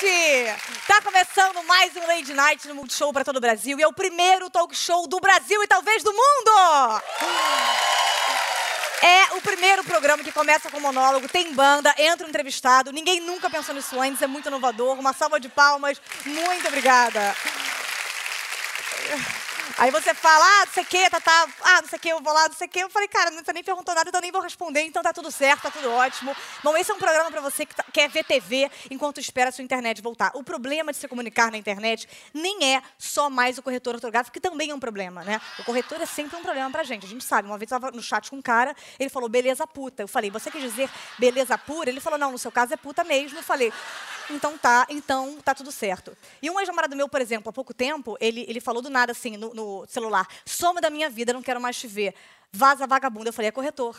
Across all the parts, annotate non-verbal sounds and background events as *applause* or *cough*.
noite! Tá começando mais um Lady Night no Multishow para todo o Brasil e é o primeiro talk show do Brasil e talvez do mundo! É o primeiro programa que começa com monólogo, tem banda, entra um entrevistado. Ninguém nunca pensou nisso antes, é muito inovador. Uma salva de palmas. Muito obrigada. Aí você fala, ah, não sei o que, tá, tá, ah, não sei o que, eu vou lá, não sei o que. Eu falei, cara, você nem perguntou nada, então nem vou responder, então tá tudo certo, tá tudo ótimo. Bom, esse é um programa para você que tá, quer ver TV enquanto espera a sua internet voltar. O problema de se comunicar na internet nem é só mais o corretor ortográfico, que também é um problema, né? O corretor é sempre um problema pra gente. A gente sabe, uma vez eu tava no chat com um cara, ele falou, beleza puta. Eu falei, você quer dizer beleza pura? Ele falou, não, no seu caso é puta mesmo. Eu falei, então tá, então tá tudo certo. E um ex-namorado meu, por exemplo, há pouco tempo, ele, ele falou do nada assim no, no celular: soma da minha vida, não quero mais te ver. Vaza vagabundo. Eu falei: é corretor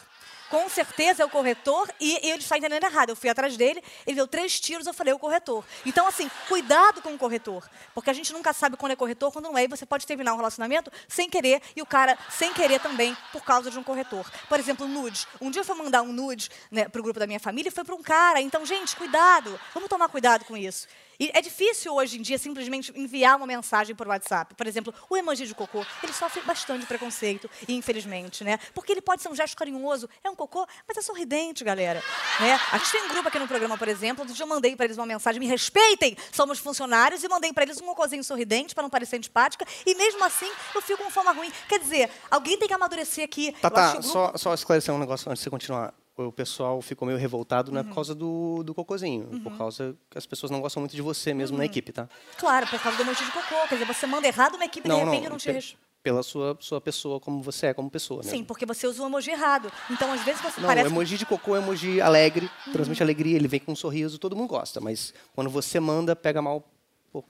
com certeza é o corretor e ele está entendendo errado. Eu fui atrás dele, ele deu três tiros, eu falei, é o corretor. Então, assim, cuidado com o corretor. Porque a gente nunca sabe quando é corretor, quando não é. E você pode terminar um relacionamento sem querer e o cara sem querer também por causa de um corretor. Por exemplo, nude. Um dia eu fui mandar um nude né, para o grupo da minha família e foi para um cara. Então, gente, cuidado. Vamos tomar cuidado com isso. E é difícil hoje em dia simplesmente enviar uma mensagem por WhatsApp. Por exemplo, o emoji de cocô, ele sofre bastante preconceito, infelizmente, né? Porque ele pode ser um gesto carinhoso, é um cocô, mas é sorridente, galera. Né? A gente tem um grupo aqui no programa, por exemplo, onde eu mandei para eles uma mensagem, me respeitem, somos funcionários, e mandei para eles um cocôzinho sorridente para não parecer antipática, e mesmo assim eu fico com forma ruim. Quer dizer, alguém tem que amadurecer aqui. Tá, tá, grupo... só, só esclarecer um negócio antes de você continuar o pessoal ficou meio revoltado, não é por uhum. causa do, do cocôzinho, uhum. por causa que as pessoas não gostam muito de você mesmo uhum. na equipe, tá? Claro, por causa do emoji de cocô. Quer dizer, você manda errado uma equipe e de repente não, não te pela sua, sua pessoa, como você é como pessoa. Né? Sim, porque você usa o emoji errado. Então, às vezes, você não, parece... o emoji de cocô é emoji alegre, uhum. transmite alegria, ele vem com um sorriso, todo mundo gosta. Mas quando você manda, pega mal... Pô,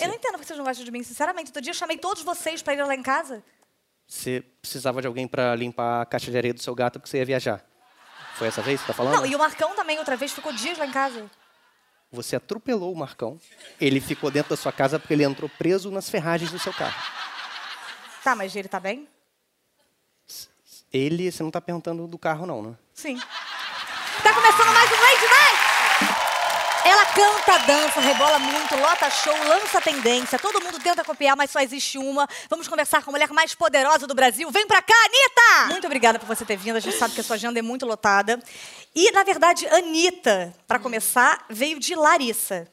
eu não entendo que vocês não gostam de mim, sinceramente. Outro dia eu chamei todos vocês para ir lá em casa. Você precisava de alguém para limpar a caixa de areia do seu gato porque você ia viajar. Foi essa vez que você tá falando? Não, e o Marcão também, outra vez, ficou dias lá em casa. Você atropelou o Marcão. Ele ficou dentro da sua casa porque ele entrou preso nas ferragens do seu carro. Tá, mas ele tá bem? Ele, você não tá perguntando do carro, não, né? Sim. Tá começando mais um Lady Night! Ela canta, dança, rebola muito, lota show, lança tendência. Todo mundo tenta copiar, mas só existe uma. Vamos conversar com a mulher mais poderosa do Brasil. Vem pra cá, Anitta! Muito obrigada por você ter vindo. A gente sabe que a sua agenda é muito lotada. E, na verdade, Anitta, para começar, veio de Larissa.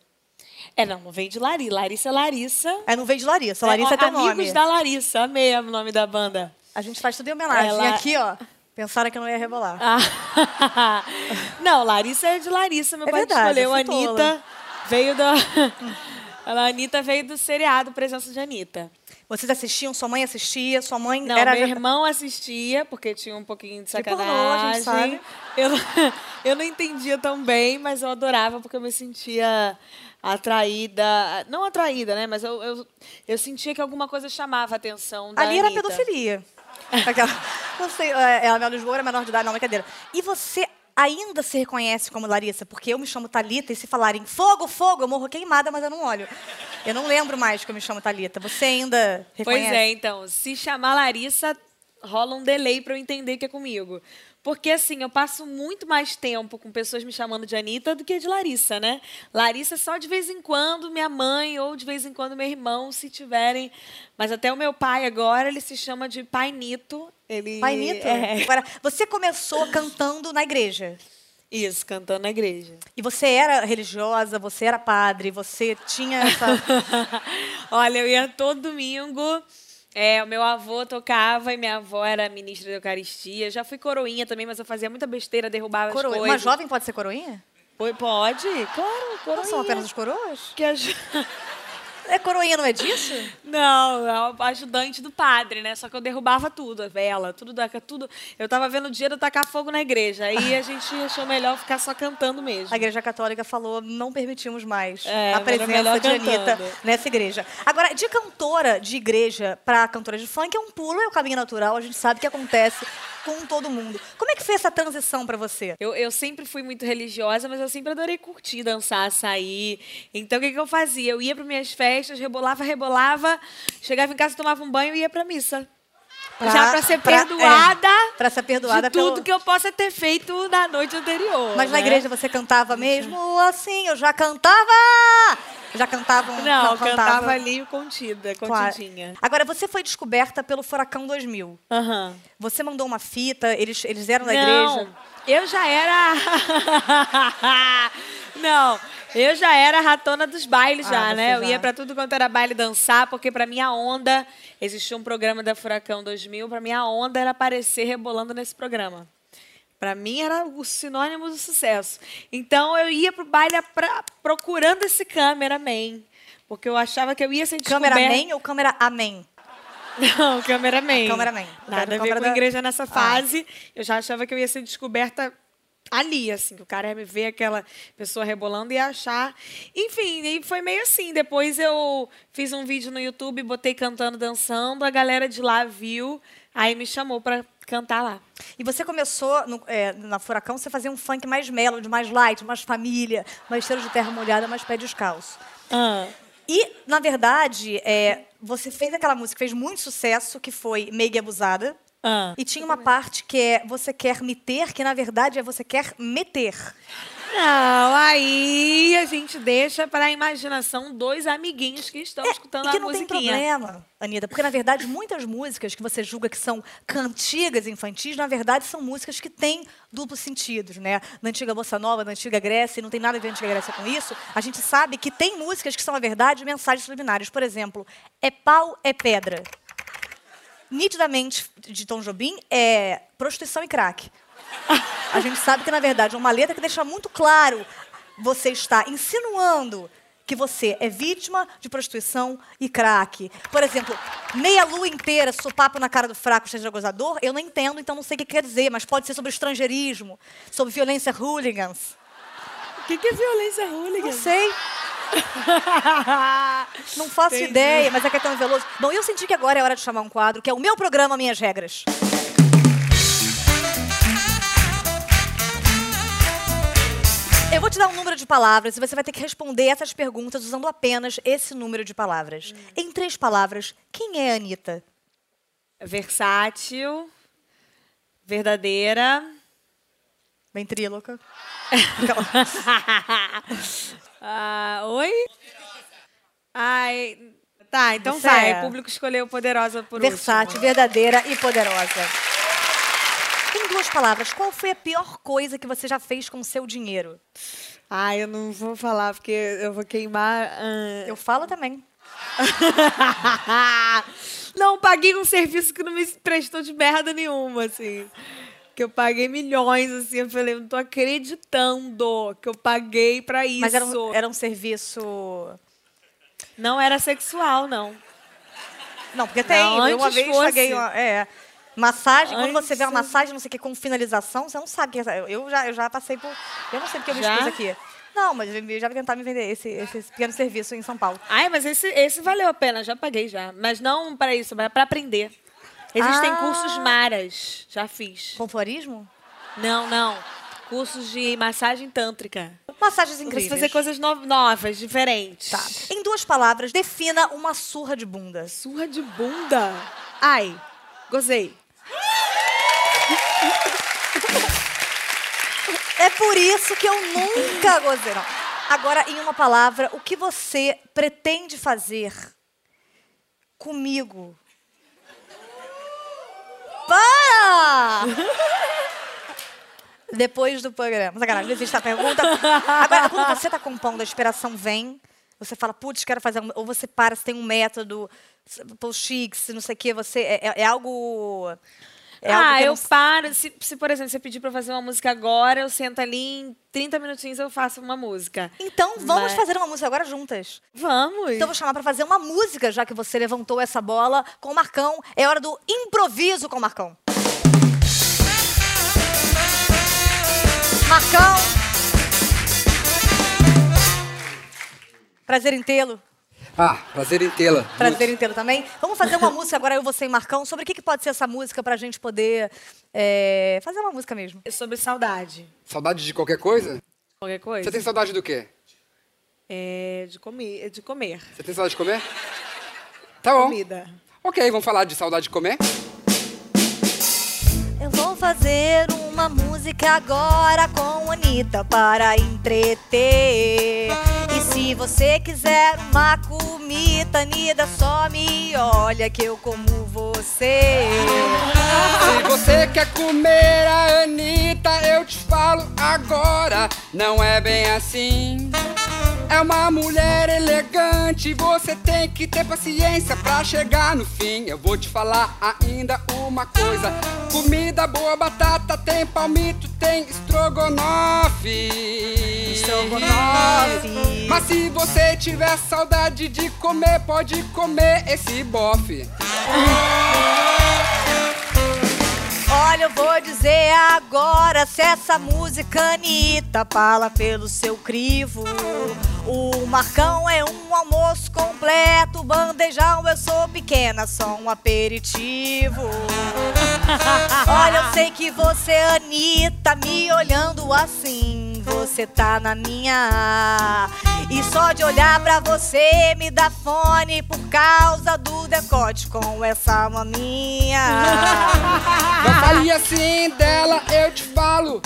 É, não, não veio de Larissa. Larissa é Larissa. É, não veio de Larissa. Larissa é, é teu amigos nome. Amigos da Larissa. Amei o nome da banda. A gente faz tudo em homenagem. Ela... E aqui, ó, Pensaram que eu não ia rebolar. Ah. *laughs* não, Larissa é de Larissa. Meu é pai verdade, escolheu a Anitta. Veio da. *laughs* A Anitta veio do seriado Presença de Anitta. Vocês assistiam? Sua mãe assistia? Sua mãe não, era. Meu irmão assistia, porque tinha um pouquinho de sacanagem. Pornô, a gente sabe. Eu, *laughs* eu não entendia tão bem, mas eu adorava, porque eu me sentia atraída. Não atraída, né? Mas eu, eu, eu sentia que alguma coisa chamava a atenção da Ali Anitta. era pedofilia. Aquela, é, ela é Lisboa, era menor de idade, não, brincadeira. E você ainda se reconhece como Larissa? Porque eu me chamo Talita e se falarem fogo, fogo, eu morro queimada, mas eu não olho. Eu não lembro mais que eu me chamo Talita. Você ainda reconhece? Pois é, então, se chamar Larissa, rola um delay para eu entender que é comigo. Porque, assim, eu passo muito mais tempo com pessoas me chamando de Anitta do que de Larissa, né? Larissa só de vez em quando minha mãe ou de vez em quando meu irmão, se tiverem. Mas até o meu pai agora, ele se chama de Pai Nito. Ele... Pai Nito? É. *laughs* Agora, você começou cantando na igreja. Isso, cantando na igreja. E você era religiosa, você era padre, você tinha essa. *laughs* Olha, eu ia todo domingo é, o meu avô tocava e minha avó era ministra da Eucaristia. Já fui coroinha também, mas eu fazia muita besteira, derrubava Coroa... as coisas. Uma jovem pode ser coroinha? Pode, claro, coroinha. Não são apenas os coroas? Que a... *laughs* É coroinha, não é disso? Não, é o ajudante do padre, né? Só que eu derrubava tudo, a vela, tudo, tudo. Eu tava vendo o dia de tacar fogo na igreja. Aí a gente achou melhor ficar só cantando mesmo. A igreja católica falou, não permitimos mais é, a presença de Anitta nessa igreja. Agora, de cantora de igreja para cantora de funk é um pulo, é o caminho natural, a gente sabe que acontece com todo mundo. Como é que foi essa transição para você? Eu, eu sempre fui muito religiosa, mas eu sempre adorei curtir, dançar, sair. Então, o que, que eu fazia? Eu ia para minhas festas, rebolava, rebolava, chegava em casa, tomava um banho e ia para missa. Já pra ser pra- perdoada. é, pra ser perdoada de tudo pelo- que eu possa ter feito na noite anterior. Mas na né? igreja você cantava mesmo assim? Eu já cantava! Já cantava um... Não, eu cantava. cantava ali contida, Claro. contidinha. Agora, você foi descoberta pelo Furacão 2000. Aham. Você mandou uma fita, eles, eles eram da Não, igreja. eu já era. *laughs* Não, eu já era ratona dos bailes Ah, já, né? Eu já. ia pra tudo quanto era baile dançar, porque pra minha onda existia um programa da Furacão 2000, pra minha onda era aparecer rebolando nesse programa. Pra mim era o sinônimo do sucesso. Então eu ia pro baile pra- procurando esse cameraman, porque eu achava que eu ia ser descoberta. Cameraman ou câmera amém? Não, cameraman. cameraman. Eu Nada a ver câmera com da- igreja nessa Ah. fase. Eu já achava que eu ia ser descoberta ali, assim, que o cara ia me ver aquela pessoa rebolando e achar. Enfim, e foi meio assim. Depois eu fiz um vídeo no YouTube, botei cantando, dançando, a galera de lá viu, aí me chamou pra cantar lá. E você começou no- é, na Furacão, você fazia um funk mais melody, mais light, mais família, mais cheiro de terra molhada, mais pé descalço. Ah. E, na verdade, é, você fez aquela música que fez muito sucesso, que foi Meig Abusada. Ah. E tinha uma parte que é Você Quer Me Ter, que na verdade é Você Quer Meter. Não, aí a gente deixa para a imaginação dois amiguinhos que estão escutando É, e que a não tem musiquinha. problema, Anitta, porque na verdade muitas músicas que você julga que são cantigas infantis, na verdade são músicas que têm duplos sentidos, né? Na antiga Bossa Nova, na antiga Grécia, e não tem nada a ver a antiga Grécia com isso, a gente sabe que tem músicas que são, na verdade, mensagens subliminares. Por exemplo, É Pau, É Pedra. Nitidamente, de Tom Jobim, é prostituição e crack. A gente sabe que, na verdade, é uma letra que deixa muito claro você está insinuando que você é vítima de prostituição e crack. Por exemplo, meia lua inteira, sopapo na cara do fraco, seja gozador, eu não entendo, então não sei o que quer dizer, mas pode ser sobre estrangeirismo, sobre violência hooligans. O que, que é violência Não hooligan? sei, *laughs* não faço Entendi. ideia, mas é que é tão veloso. Bom, eu senti que agora é hora de chamar um quadro, que é o meu programa, Minhas Regras. Eu vou te dar um número de palavras e você vai ter que responder essas perguntas usando apenas esse número de palavras. Em três palavras, quem é a Anitta? Versátil, verdadeira. Ventríloca. *laughs* Ah, oi? Ai, tá, então Você vai. é O público escolheu poderosa por Versátil, último. verdadeira e poderosa. Em duas palavras, qual foi a pior coisa que você já fez com o seu dinheiro? Ai, eu não vou falar porque eu vou queimar. ah. Eu falo também. *laughs* não, paguei um serviço que não me prestou de merda nenhuma, assim. Que eu paguei milhões, assim. Eu falei, eu não tô acreditando que eu paguei pra isso. Mas era um, era um serviço. Não era sexual, não. Não, porque tem. Não, eu uma antes vez fosse. paguei uma. É. Massagem, quando você vê uma Antes- massagem, não sei o que, com finalização, você não sabe. o que é- Eu, já, eu já passei por. Eu não sei porque eu me expus aqui. Não, mas eu já vou tentar me vender esse, esse pequeno serviço em São Paulo. Ai, mas esse, esse valeu a pena, já paguei já. Mas não para isso, mas para aprender. Existem Ah. cursos maras, já fiz. Com florismo? Não, não. Cursos de massagem tântrica. Massagens Pra você incríveis. fazer coisas no- novas, diferentes. Tá. Em duas palavras, defina uma surra de bunda. Surra de bunda. Ai, gozei. É por isso que eu nunca gozei. Não. Agora, em uma palavra, o que você pretende fazer comigo? Para! Depois do programa. Sacanagem, não existe a pergunta. Agora, quando você está compondo, a inspiração vem, você fala, putz, quero fazer. um-" Ou você para, você tem um método, post-ix, não sei o quê, você. É, é- é algo. É ah, eu não- paro. Se, se, por exemplo, você pedir pra fazer uma música agora, eu sento ali em 30 minutinhos eu faço uma música. Então, vamos Mas- fazer uma música agora juntas. Vamos. Então, eu vou chamar para fazer uma música, já que você levantou essa bola com o Marcão. É hora do improviso com o Marcão. Marcão! Prazer em tê-lo. Ah, prazer em tê-la. Prazer em tê-lo também. Vamos fazer uma *laughs* música agora, eu, você e Marcão. Sobre o que, que pode ser essa música pra gente poder é, fazer uma música mesmo? Sobre saudade. Saudade de qualquer coisa? Qualquer coisa? Você tem saudade do quê? É de comer. De comer. Você tem saudade de comer? Tá bom. Comida. Ok, vamos falar de saudade de comer? fazer uma música agora com Anitta para entreter. Se você quiser uma comida, Anitta, só me olha que eu como você. Se você quer comer a Anitta, eu te falo agora. Não é bem assim. É uma mulher elegante, você tem que ter paciência pra chegar no fim. Eu vou te falar ainda uma coisa: comida boa, batata, tem palmito, tem estrogonofe. Estrogonofe. Mas se você tiver saudade de comer, pode comer esse bofe. Olha, eu vou dizer agora se essa música Anitta fala pelo seu crivo. O Marcão é um almoço completo, bandejão eu sou pequena, só um aperitivo. *laughs* Olha, eu sei que você, Anitta, me olhando assim, você tá na minha. E só de olhar pra você me dá fone por causa do decote com essa maminha. Não fale assim dela, eu te falo.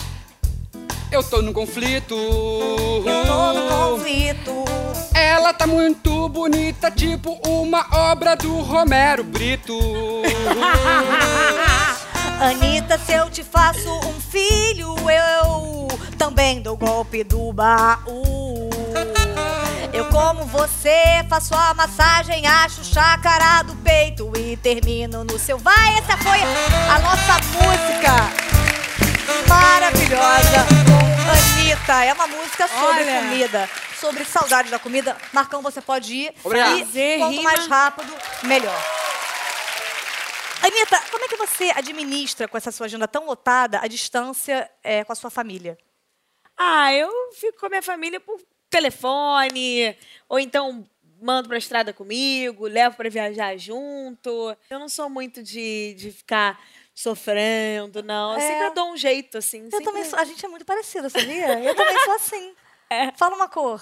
Eu tô no conflito. Eu tô no conflito. Ela tá muito bonita, tipo uma obra do Romero Brito. *laughs* Anitta, se eu te faço um filho, eu também dou golpe do baú. Eu como você, faço a massagem, acho chácara do peito e termino no seu. Vai, essa foi a nossa música maravilhosa É uma música sobre Olha. comida, sobre saudade da comida. Marcão, você pode ir. Obrigado. E Fazer quanto rima. mais rápido, melhor. Anitta, como é que você administra com essa sua agenda tão lotada a distância é, com a sua família? Ah, eu fico com a minha família por telefone, ou então mando pra estrada comigo, levo pra viajar junto. Eu não sou muito de, de ficar sofrendo, não. Eu É. sempre dou um jeito, assim. Eu sempre também sou, a gente é muito parecida, sabia? Eu *laughs* também sou assim. É. Fala uma cor.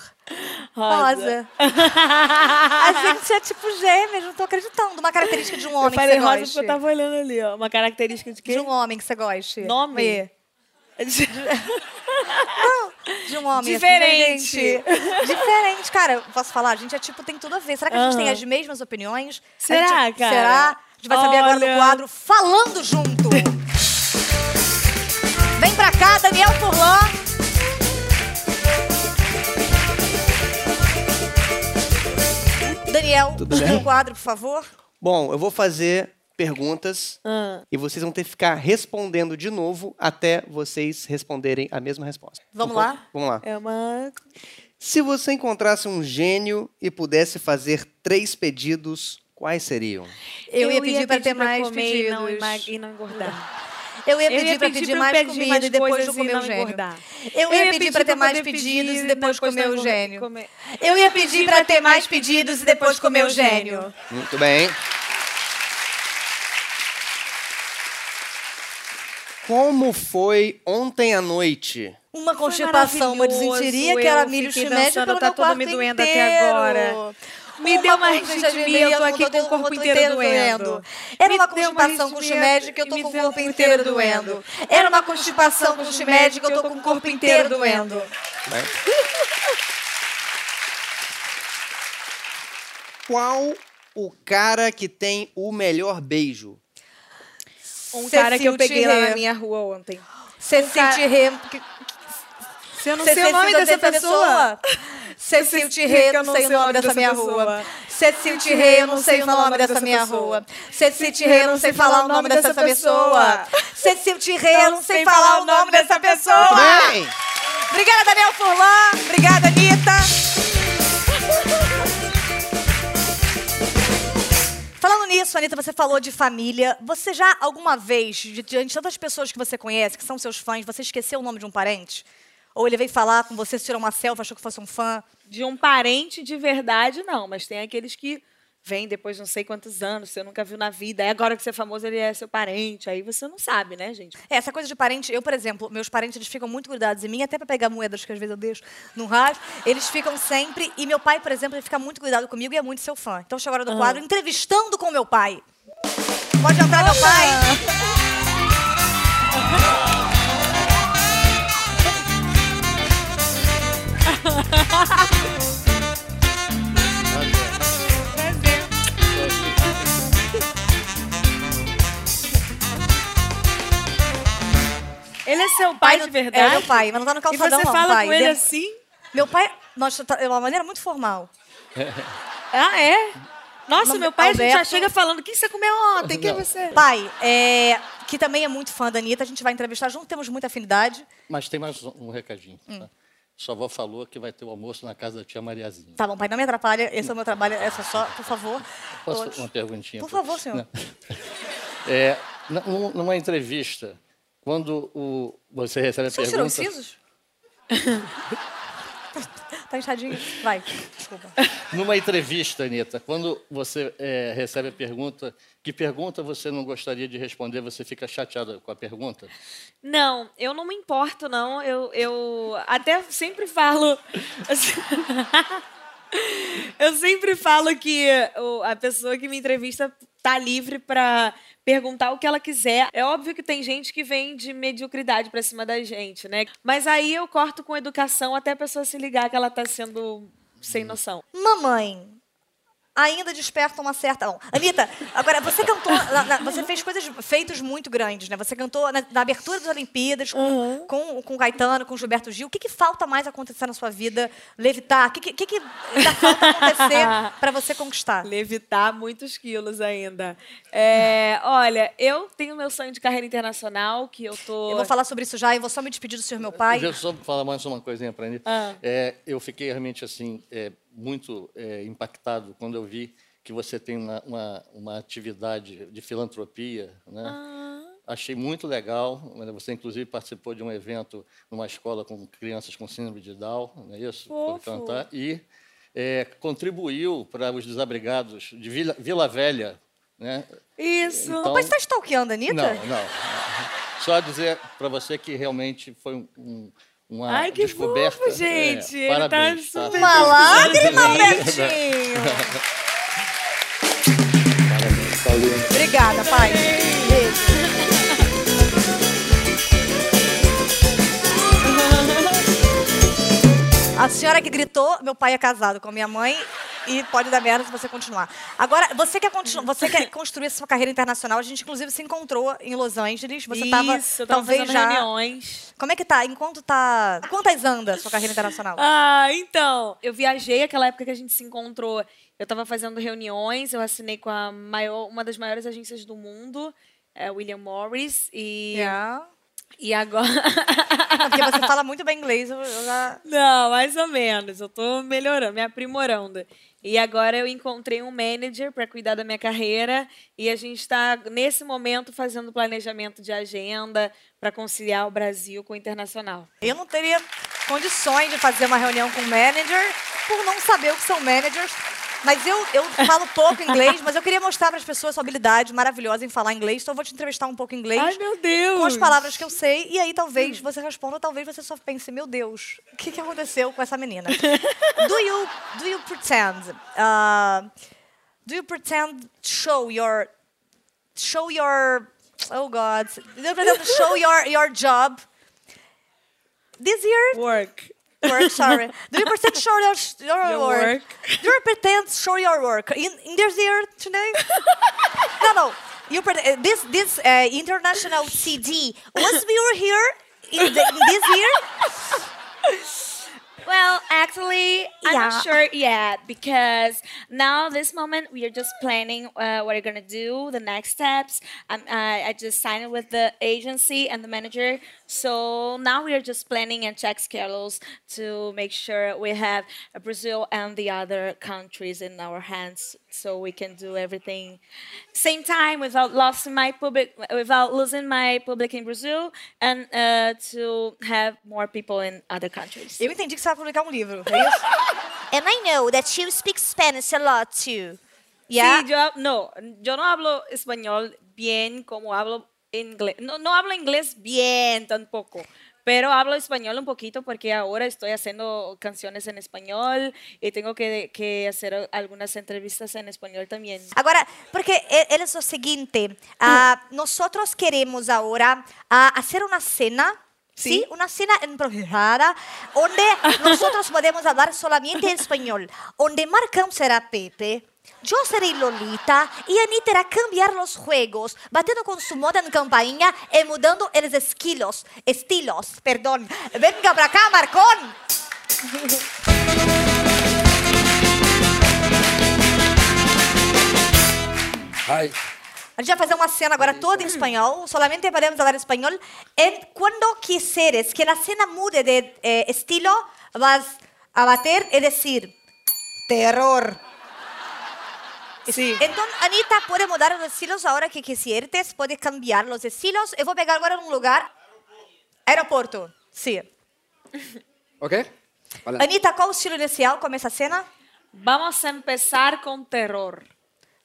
rosa. Rosa. *laughs* a gente é tipo gêmeos, não tô acreditando. Uma característica de um homem Eu falei que você rosa goste. porque eu tava olhando ali, ó. Uma característica de quê? De um homem que você goste. Nome? E- *laughs* De um homem. assim, Diferente. gente. Diferente, cara. Posso falar? A gente é tipo, tem tudo a ver. Será que a gente Aham. tem as mesmas opiniões? Será, gente- cara? Será? A gente vai saber agora no Olha. quadro Falando Junto. Vem pra cá, Daniel Furlan. Daniel, Tudo o bem? seu quadro, por favor. Bom, eu vou fazer perguntas Ah. e vocês vão ter que ficar respondendo de novo até vocês responderem a mesma resposta. Vamos lá? Vamos lá. É uma. Se você encontrasse um gênio e pudesse fazer três pedidos, quais seriam? Eu, ia pedir pra ter mais comer pedidos. E não, emag- e não engordar. *laughs* Eu ia Eu pedir ia pra pedir pedir mais pedir comida mais e depois eu e comer o gênio. Eu ia pedir pra ter mais pedidos e depois comer o gênio. Eu ia pedir pra ter mais pedidos e depois comer o gênio. Muito bem. Como foi ontem à noite? Uma constipação, uma desinteria, que era milho dançando, pelo tá meu quarto me doendo inteiro. até agora. Me deu uma arritmia, eu tô aqui com o corpo inteiro doendo. Era uma constipação com arritmia chimédio que eu tô com o corpo inteiro doendo. Era uma constipação com chimédio que eu tô com o corpo inteiro doendo. Qual o cara que tem o melhor beijo? Um cara que eu peguei lá na minha rua ontem. Cecil que- Se eu não sei o nome dessa pessoa. Cecil que eu não sei o nome dessa minha rua. Cecil Thierry, eu não sei o nome dessa minha rua. Cecil Thierry, eu não sei falar o nome dessa pessoa. Cecil Thierry, eu não sei falar o nome dessa pessoa. Obrigada, Daniel Furlan. Obrigada, Anitta. Falando nisso, Anitta, você falou de família. Você já alguma vez, di- diante de tantas pessoas que você conhece, que são seus fãs, você esqueceu o nome de um parente? Ou ele veio falar com você, tirou uma selfie, achou que fosse um fã? De um parente de verdade, não. Mas tem aqueles que vêm depois de não sei quantos anos, você nunca viu na vida. Aí agora que você é famoso, ele é seu parente. Aí você não sabe, né, gente? É, essa coisa de parente, eu, por exemplo, meus parentes, eles ficam muito grudados em mim, até pra pegar moedas que às vezes eu deixo no rádio, eles ficam sempre, e meu pai, por exemplo, ele fica muito cuidado comigo e é muito seu fã. Então chegou a hora do quadro, entrevistando com meu pai. Pode entrar, meu pai. É seu pai, de verdade? É meu pai, mas não tá no E calçadão, você não, fala pai. com ele assim? Meu pai, nossa, tá- é uma maneira muito formal. *laughs* Ah, é? Nossa, meu pai a gente já Alberto. chega falando, o que você comeu ontem? Quem é você? Pai, é, que também é muito fã da Anitta, a gente vai entrevistar junto, temos muita afinidade. Mas tem mais um, recadinho. Tá? Sua avó falou que vai ter o almoço na casa da tia Mariazinha. Tá bom, pai, não me atrapalha, esse é o meu trabalho, essa só, por favor. Posso Todos. fazer uma perguntinha? Por favor, senhor. Não. *laughs* É, numa entrevista, quando o, você recebe a São pergunta... circuncisos? *laughs* tá inchadinho? Vai, desculpa. Numa entrevista, Anitta, quando você é, recebe a pergunta, que pergunta você não gostaria de responder, você fica chateada com a pergunta? Não, eu não me importo, não. Eu, eu até sempre falo. *laughs* eu sempre falo que a pessoa que me entrevista tá livre para perguntar o que ela quiser. É óbvio que tem gente que vem de mediocridade para cima da gente, né? Mas aí eu corto com educação até a pessoa se ligar que ela tá sendo sem noção. Mamãe, ainda desperta uma certa. Bom, Anitta, agora você cantou. na- na- você fez coisas, feitos muito grandes, né? Você cantou na, na abertura das Olimpíadas com, com, com o Caetano, com o Gilberto Gil. O que, que falta mais acontecer na sua vida? Levitar? O que, que, que, ainda falta acontecer *laughs* para você conquistar? Levitar muitos quilos ainda. É, olha, eu tenho meu sonho de carreira internacional, que eu tô. Eu vou falar sobre isso já e vou só me despedir do senhor meu pai. Deixa eu só falar mais uma coisinha para a Anitta. Ah. É, eu fiquei realmente assim, é, muito é, impactado quando eu vi que você tem uma, uma, uma atividade de filantropia. Né? Ah. Achei muito legal. né? Você, inclusive, participou de um evento numa escola com crianças com síndrome de Down, não é isso? Por cantar. E é, contribuiu para os desabrigados de Vila, Vila Velha. Né? Isso. Então- Mas você tá stalkeando, Anitta? Não, não. Só dizer para você que realmente foi um- um, uma Ai, que descoberta. fofo, gente. Ele É, parabéns, tá tá? super- Uma lágrima, Sim. Albertinho! Obrigada, pai. Beijo. A senhora que gritou, meu pai é casado com a minha mãe e pode dar merda se você continuar. Agora, você quer, continu- você quer construir sua carreira internacional? A gente, inclusive, se encontrou em Los Angeles. Você estava, Isso, talvez fazendo já... reuniões. Como é que tá? Enquanto tá... Quantas anda a sua carreira internacional? Ah, então. Eu viajei aquela época que a gente se encontrou. Eu tava fazendo reuniões, eu assinei com a maior, uma das maiores agências do mundo, é William Morris. E, Yeah. e agora. *laughs* Porque você fala muito bem inglês, eu já... Não, mais ou menos. Eu tô melhorando, me aprimorando. E agora eu encontrei um manager para cuidar da minha carreira e a gente está nesse momento fazendo planejamento de agenda para conciliar o Brasil com o internacional. Eu não teria condições de fazer uma reunião com o manager por não saber o que são managers. Mas eu, eu falo pouco inglês, mas eu queria mostrar para as pessoas sua habilidade maravilhosa em falar inglês. Então eu vou te entrevistar um pouco em inglês. Ai, meu Deus! Com as palavras que eu sei. E aí talvez você responda, ou talvez você só pense, meu Deus, o que, que aconteceu com essa menina? *laughs* do you, do you pretend? uh, do you pretend to show your show your oh god do you pretend to show your your job this year Work. Work *laughs* sorry. do you pretend to show your, your, Your work? work. do you pretend show your work. In, in this year today? *laughs* No no. You pre- uh, this this uh, international CD was we were here in, the, in this year? *laughs* Well, actually, I'm not sure yet because now this moment we are just planning uh, what we're gonna do, the next steps. Um, I, I just signed with the agency and the manager, so now we are just planning and check schedules to make sure we have Brazil and the other countries in our hands, so we can do everything same time without losing my public, without losing my public in Brazil, and uh, to have more people in other countries. eu entendi que você vai publicar um livro é isso? *laughs* And I know that you speak Spanish a lot too. Yeah? Sí, yo, hab- no, yo no hablo español bien como hablo inglés. No, no hablo inglés bien tampoco, pero hablo español un poquito porque ahora estoy haciendo canciones en español y tengo que, que hacer algunas entrevistas en español también. Agora, porque é, é o seguinte, ah, nosotros queremos agora ah, hacer una cena, ¿sí? Una cena improvisada, onde nosotros podemos hablar solamente en español, onde Marcão será Pepe, yo serei Lolita e Anitta irá cambiar os juegos, batendo com su moda en campainha e mudando eles esquilos, estilos, perdón. Venga pra cá, Marcón! Ay, A gente vai fazer uma cena agora toda em espanhol, solamente podemos falar espanhol. E quando quiseres que a cena mude de eh, estilo, vas a bater e dizer terror. Sí. Então, Anitta pode mudar os estilos a hora que quisieres, pode cambiar os estilos. Eu vou pegar agora um lugar. Aeroporto. Sim. ¿ok? Vale. Anitta, qual o estilo inicial com essa cena? Vamos a empezar con terror.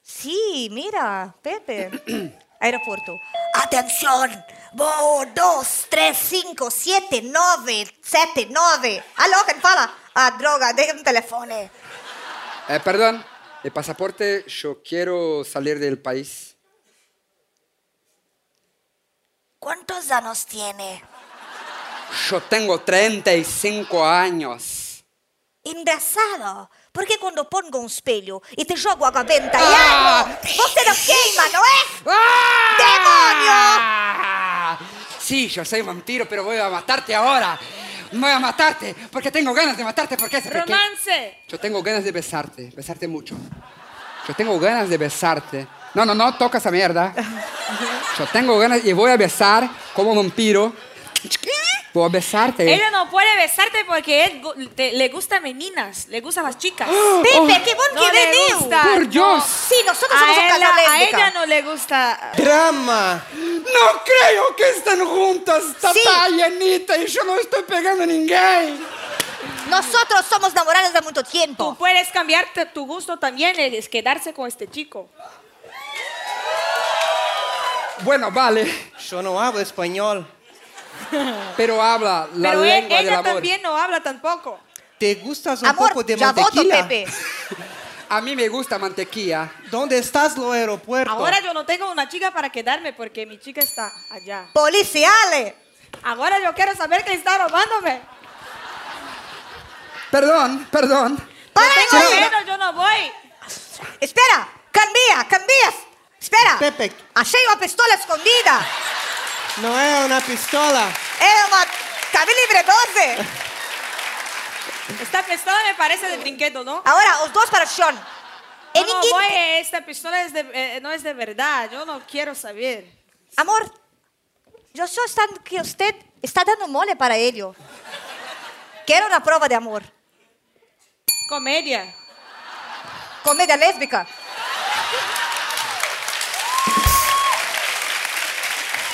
Sim, mira, Pepe. *clears throat* Aeroporto. Atenção! Voo, dois, três, cinco, sete, nove, sete, nove. Alô, quem fala? Ah, droga, deixa um telefone. Eh, perdón, el pasaporte, yo quiero salir del país. Quantos anos tiene? Yo tengo 35 años. Engraçado. Porque quando pongo um espelho e te jogo água benta e água, você não queima, não é? ¡Ah! Sí, yo soy vampiro, pero voy a matarte ahora. Voy a matarte, porque tengo ganas de matarte, porque porque Romance. Yo tengo ganas de besarte, besarte mucho. Yo tengo ganas de besarte. No, no, no, toca esa mierda. *laughs* Yo tengo ganas y voy a besar como vampiro. A besarte. Ella no puede besarte porque él gu- te- le gustan meninas, le gustan las chicas. *gasps* Pepe, que bom No que le veniu! gusta. Por Dios. Sí, nosotros somos A a ella no le gusta. Drama! No creo que están juntas, Tata Sí. y Anita, y yo no estoy pegando a ninguém. Nosotros somos namorados de mucho Tú tiempo. puedes cambiarte tu gusto también, es quedarse con este chico. Bueno, vale, Yo no hablo español. Pero habla la Pero él- lengua del ella amor. también no habla tampoco. ¿Te gustas un Amor, poco de ya voto, mantequilla? Pepe. *laughs* A mí me gusta mantequilla. ¿Dónde estás, lo aeropuerto? Ahora yo no tengo una chica para quedarme porque mi chica está allá. Policiales. Ahora yo quiero saber quién está robándome. Perdón, perdón. Para No tengo aí. miedo, yo no voy. Espera, cambia, cambias. Espera. Pepe. Achei uma pistola escondida. No es una pistola. É uma calibre 12. Esta pistola me parece de brinquedo, ¿no? Agora, os dois para o chão. Yo no ninguém... voy, esta pistola es de- eh, no es de verdad, yo no quiero saber. Amor, eu só está que você está dando mole para ele. Quero uma prova de amor. Comedia. Comédia lésbica?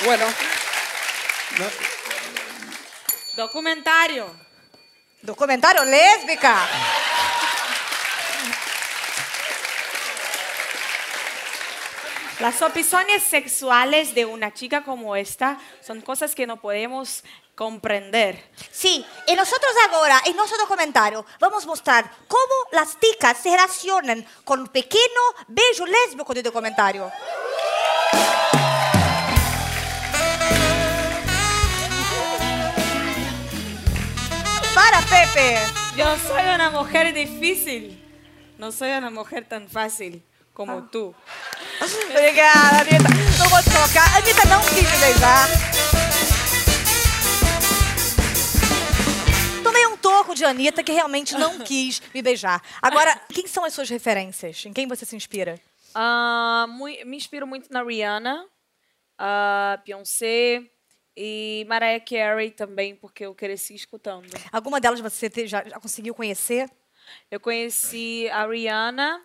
Bueno, Documentario. Documentário lésbica? Las opciones sexuales de una chica como esta son cosas que no podemos comprender. Sim, e nós agora, em nosso documentário, vamos mostrar como as ticas se relacionam com o pequeno beijo lésbico do documentário. Para, Pepe! Yo soy una mujer difícil. No soy una mujer tan fácil como tú. Obrigada, Anitta. Não vou tocar. Anitta não quis me beijar. Tomei um toco de Anitta que realmente não *laughs* quis me beijar. Agora, quem são as suas referências? Em quem você se inspira? Ah, mui- me inspiro muito na Rihanna, a Beyoncé e Mariah Carey também, porque eu cresci escutando. Alguma delas você te- já, já conseguiu conhecer? Eu conheci a Rihanna,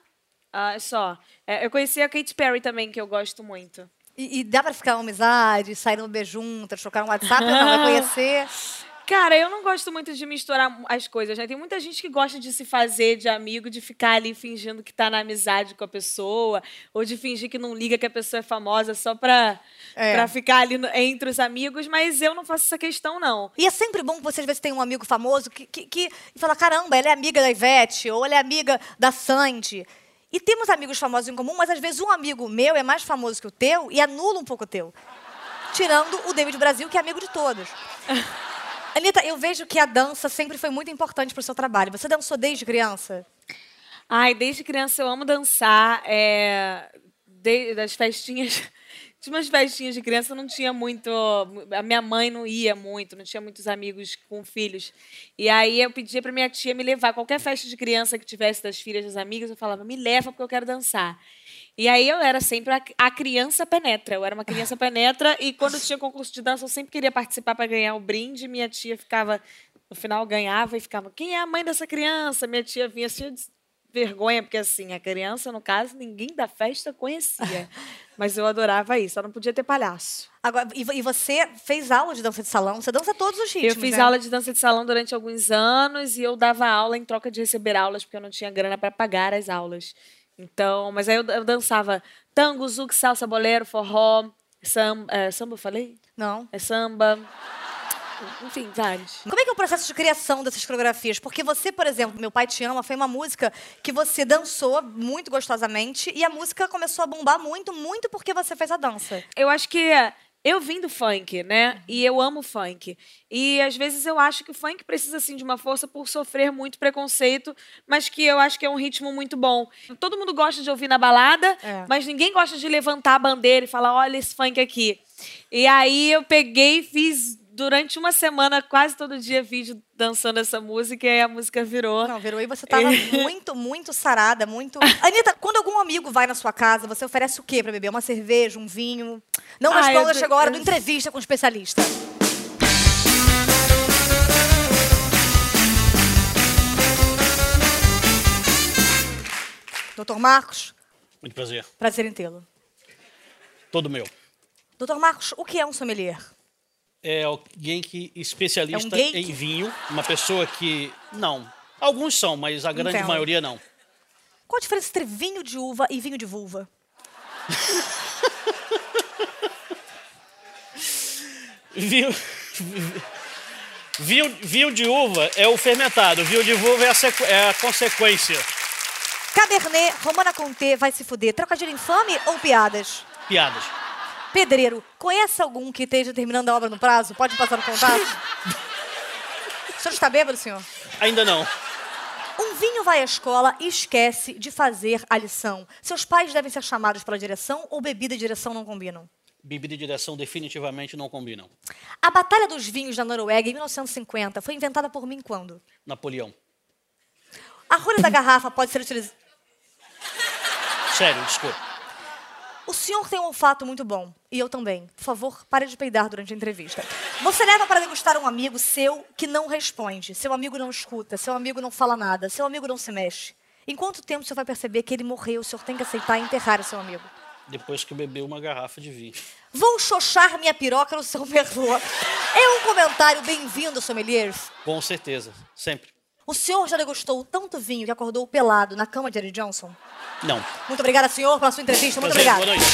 ah, só. É, Eu conheci a Katy Perry também, que eu gosto muito. E, e dá pra ficar uma amizade, sair no beijo juntas, trocar um WhatsApp não? Vai *laughs* conhecer? Cara, eu não gosto muito de misturar as coisas, né? Tem muita gente que gosta de se fazer de amigo, de ficar ali fingindo que tá na amizade com a pessoa, ou de fingir que não liga que a pessoa é famosa só pra, É. pra ficar ali no- entre os amigos, mas eu não faço essa questão, não. E é sempre bom que você às vezes tem um amigo famoso que, que, que e fala: caramba, ela é amiga da Ivete, ou ela é amiga da Sandy. E temos amigos famosos em comum, mas às vezes um amigo meu é mais famoso que o teu e anula um pouco o teu. Tirando o David Brasil, que é amigo de todos. *laughs* Anitta, eu vejo que a dança sempre foi muito importante pro seu trabalho. Você dançou desde criança? Ai, desde criança eu amo dançar. É, de- das festinhas. *laughs* Tinha umas festinhas de criança, não tinha muito. A minha mãe não ia muito, não tinha muitos amigos com filhos. E aí eu pedia pra minha tia me levar. Qualquer festa de criança que tivesse das filhas das amigas, eu falava, me leva porque eu quero dançar. E aí eu era sempre a, a criança penetra. Eu era uma criança penetra e quando tinha concurso de dança, eu sempre queria participar para ganhar o brinde. Minha tia ficava, no final ganhava e ficava, quem é a mãe dessa criança? Minha tia vinha assim, de vergonha, porque assim, a criança, no caso, ninguém da festa conhecia. *laughs* Mas eu adorava isso, só não podia ter palhaço. Agora, e, e você fez aula de dança de salão? Você dança todos os ritmos, eu fiz né? aula de dança de salão durante alguns anos e eu dava aula em troca de receber aulas, porque eu não tinha grana para pagar as aulas. Então, mas aí eu, eu dançava tango, zouk, salsa, bolero, forró, samba, é, samba eu falei? Não. É samba, enfim, vários. Como é que é o processo de criação dessas coreografias? Porque você, por exemplo, Meu Pai Te Ama, foi uma música que você dançou muito gostosamente e a música começou a bombar muito, muito porque você fez a dança. Eu acho que eu vim do funk, né? E eu amo funk. E às vezes eu acho que o funk precisa assim de uma força por sofrer muito preconceito, mas que eu acho que é um ritmo muito bom. Todo mundo gosta de ouvir na balada, É. mas ninguém gosta de levantar a bandeira e falar: "Olha esse funk aqui". E aí eu peguei e fiz durante uma semana quase todo dia vídeo dançando essa música e aí a música virou. Não, virou e você tava *laughs* muito, muito sarada, muito. Anitta, quando algum amigo vai na sua casa, você oferece o quê pra beber? Uma cerveja, um vinho? Não Ah, responda, eu- chegou a hora do eu- entrevista com o especialista. Doutor Marcos, Muito prazer. prazer em tê-lo. Todo meu. Doutor Marcos, o que é um sommelier? É alguém que especialista É um em vinho, uma pessoa que não. Alguns são, mas a grande Entendo. maioria não. Qual a diferença entre vinho de uva e vinho de vulva? *laughs* Vinho, vinho, vinho de uva é o fermentado, vinho de uva é a, sequ- é a consequência. Cabernet, Romana Conté, vai se fuder. Trocadilho infame ou piadas? Piadas. Pedreiro, conhece algum que esteja terminando a obra no prazo? Pode passar o contato? o senhor está bêbado, senhor? Ainda não. Um vinho vai à escola e esquece de fazer a lição. Seus pais devem ser chamados pela direção ou bebida e direção não combinam? Bebida e direção definitivamente não combinam. A Batalha dos Vinhos da Noruega, em 1950, foi inventada por mim quando? Napoleão. A rolha da garrafa pode ser utilizada... Sério, desculpa. O senhor tem um olfato muito bom. E eu também. Por favor, pare de peidar durante a entrevista. Você leva para degustar um amigo seu que não responde. Seu amigo não escuta. Seu amigo não fala nada. Seu amigo não se mexe. Em quanto tempo o senhor vai perceber que ele morreu? O senhor tem que aceitar e enterrar o seu amigo. Depois que bebeu uma garrafa de vinho. Vou xoxar minha piroca no seu *laughs* perdoa. É um comentário bem-vindo, sommeliers. Com certeza. Sempre. O senhor já degustou tanto vinho que acordou pelado na cama de Eric Johnson? Não. Muito obrigada, senhor, pela sua entrevista. Muito Prazer, obrigada. boa noite.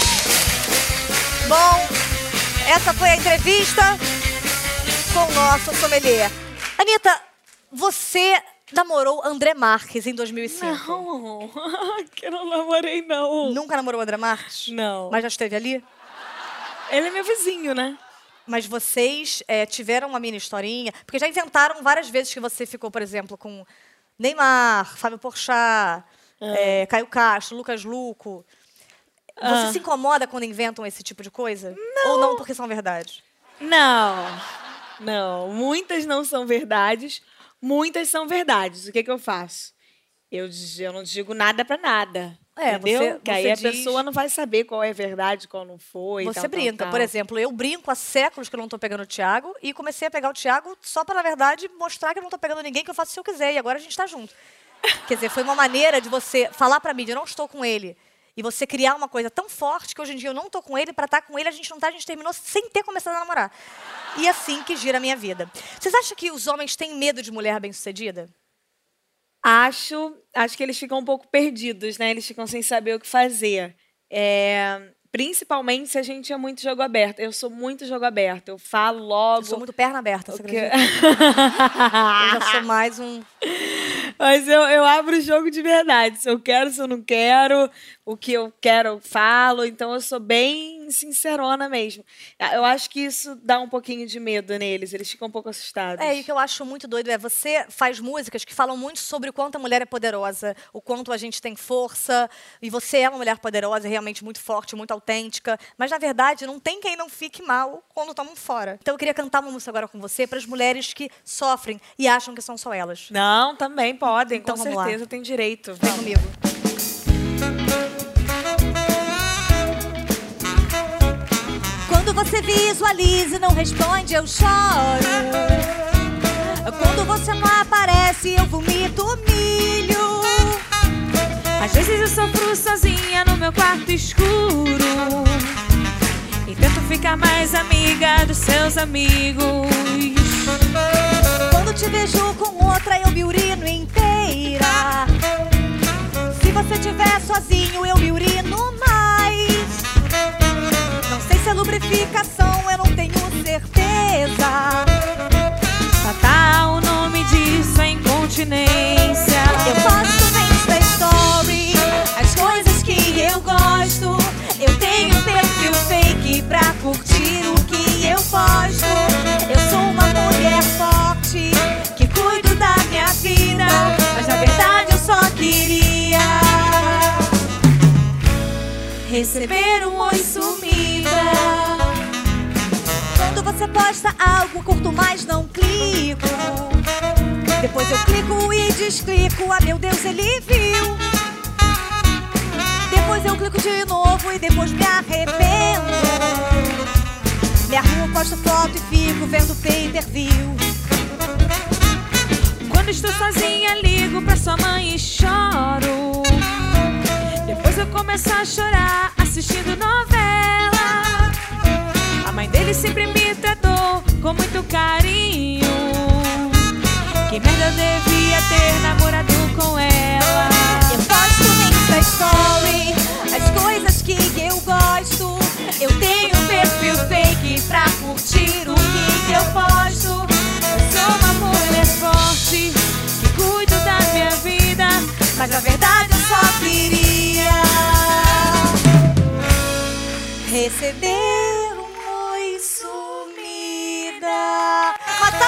Bom, essa foi a entrevista com o nosso sommelier. Anitta, você namorou André Marques em 2005. Não, *laughs* que eu não namorei, não. Nunca namorou André Marques? Não. Mas já esteve ali? Ele é meu vizinho, né? Mas vocês é, tiveram uma mini historinha? Porque já inventaram várias vezes que você ficou, por exemplo, com Neymar, Fábio Porchat, é, Caio Castro, Lucas Luco. Você se incomoda quando inventam esse tipo de coisa? Ou não porque são verdade? Não, não. Muitas não são verdades, muitas são verdades. O que, que eu faço? Eu, eu não digo nada pra nada. É, entendeu? você- que aí você a diz- pessoa não vai saber qual é verdade, qual não foi. Você tal, tal, brinca. tal. Por exemplo, eu brinco há séculos que eu não tô pegando o Thiago e comecei a pegar o Thiago só pra, na verdade, mostrar que eu não tô pegando ninguém, que eu faço se eu quiser. E agora a gente tá junto. Quer dizer, foi uma maneira de você falar pra mim, eu não estou com ele. E você criar uma coisa tão forte que hoje em dia eu não tô com ele, para estar com ele a gente não tá, a gente terminou sem ter começado a namorar. E é assim que gira a minha vida. Vocês acham que os homens têm medo de mulher bem-sucedida? Acho, acho que eles ficam um pouco perdidos, né? Eles ficam sem saber o que fazer. É, principalmente se a gente é muito jogo aberto. Eu sou muito jogo aberto. Eu falo logo. Eu sou muito perna aberta, você acredita? *laughs* Eu já sou mais um... Mas eu, eu abro o jogo de verdade. Se eu quero, se eu não quero, o que eu quero, eu falo. Então eu sou bem sincerona mesmo. Eu acho que isso dá um pouquinho de medo neles. Eles ficam um pouco assustados. É, e o que eu acho muito doido é você faz músicas que falam muito sobre o quanto a mulher é poderosa, o quanto a gente tem força, e você é uma mulher poderosa, realmente muito forte, muito autêntica, mas na verdade não tem quem não fique mal quando tomam fora. Então eu queria cantar uma música agora com você para as mulheres que sofrem e acham que são só elas. Não, também podem. Então com vamos lá. certeza tem direito. Vem Vamos. comigo. Você visualiza e não responde, eu choro. Quando você não aparece, eu vomito milho. Às vezes eu sofro sozinha no meu quarto escuro. E tento ficar mais amiga dos seus amigos. Quando te vejo com outra, eu me urino inteira. Se você estiver sozinho, eu me urino mais. Se lubrificação, eu não tenho certeza. Fatal, o nome disso é incontinência. Eu posto no Insta Story as coisas que eu gosto. Eu tenho perfil fake pra curtir o que eu posto. Eu sou uma mulher forte que cuido da minha vida, mas na verdade eu só queria receber um oi Posta algo, curto mais, não clico. Depois eu clico e desclico. Ah, meu Deus, ele viu. Depois eu clico de novo e depois me arrependo. Me arrumo, posto foto e fico vendo pay per view. Quando estou sozinha, ligo pra sua mãe e choro. Depois eu começo a chorar assistindo novela. A mãe dele sempre me tratou com muito carinho. Que merda eu devia ter namorado com ela. Eu posto no Insta Story as coisas que eu gosto. Eu tenho perfil fake pra curtir o que eu posto. Eu sou uma mulher forte que cuido da minha vida. Mas na verdade eu só queria receber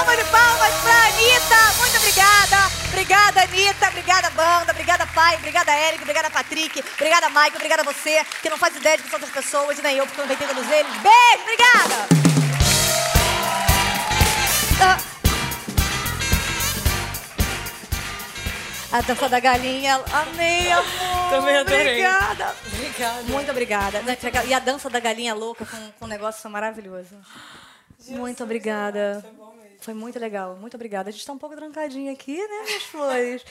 salva de palmas pra Anitta. Muito obrigada. Obrigada, Anitta. Obrigada, banda. Obrigada, pai. Obrigada, Eric. Obrigada, Patrick. Obrigada, Mike. Obrigada a você, que não faz ideia de que são outras pessoas, e nem eu, porque eu não inventei todos eles. Beijo, obrigada. Ah. A dança da galinha. Amei, amor. Também adorei. Obrigada. Obrigada. Muito obrigada. E a dança da galinha louca com, com um negócio maravilhoso. Muito obrigada. Foi muito legal. Muito obrigada. A gente tá um pouco trancadinha aqui, né, minhas flores?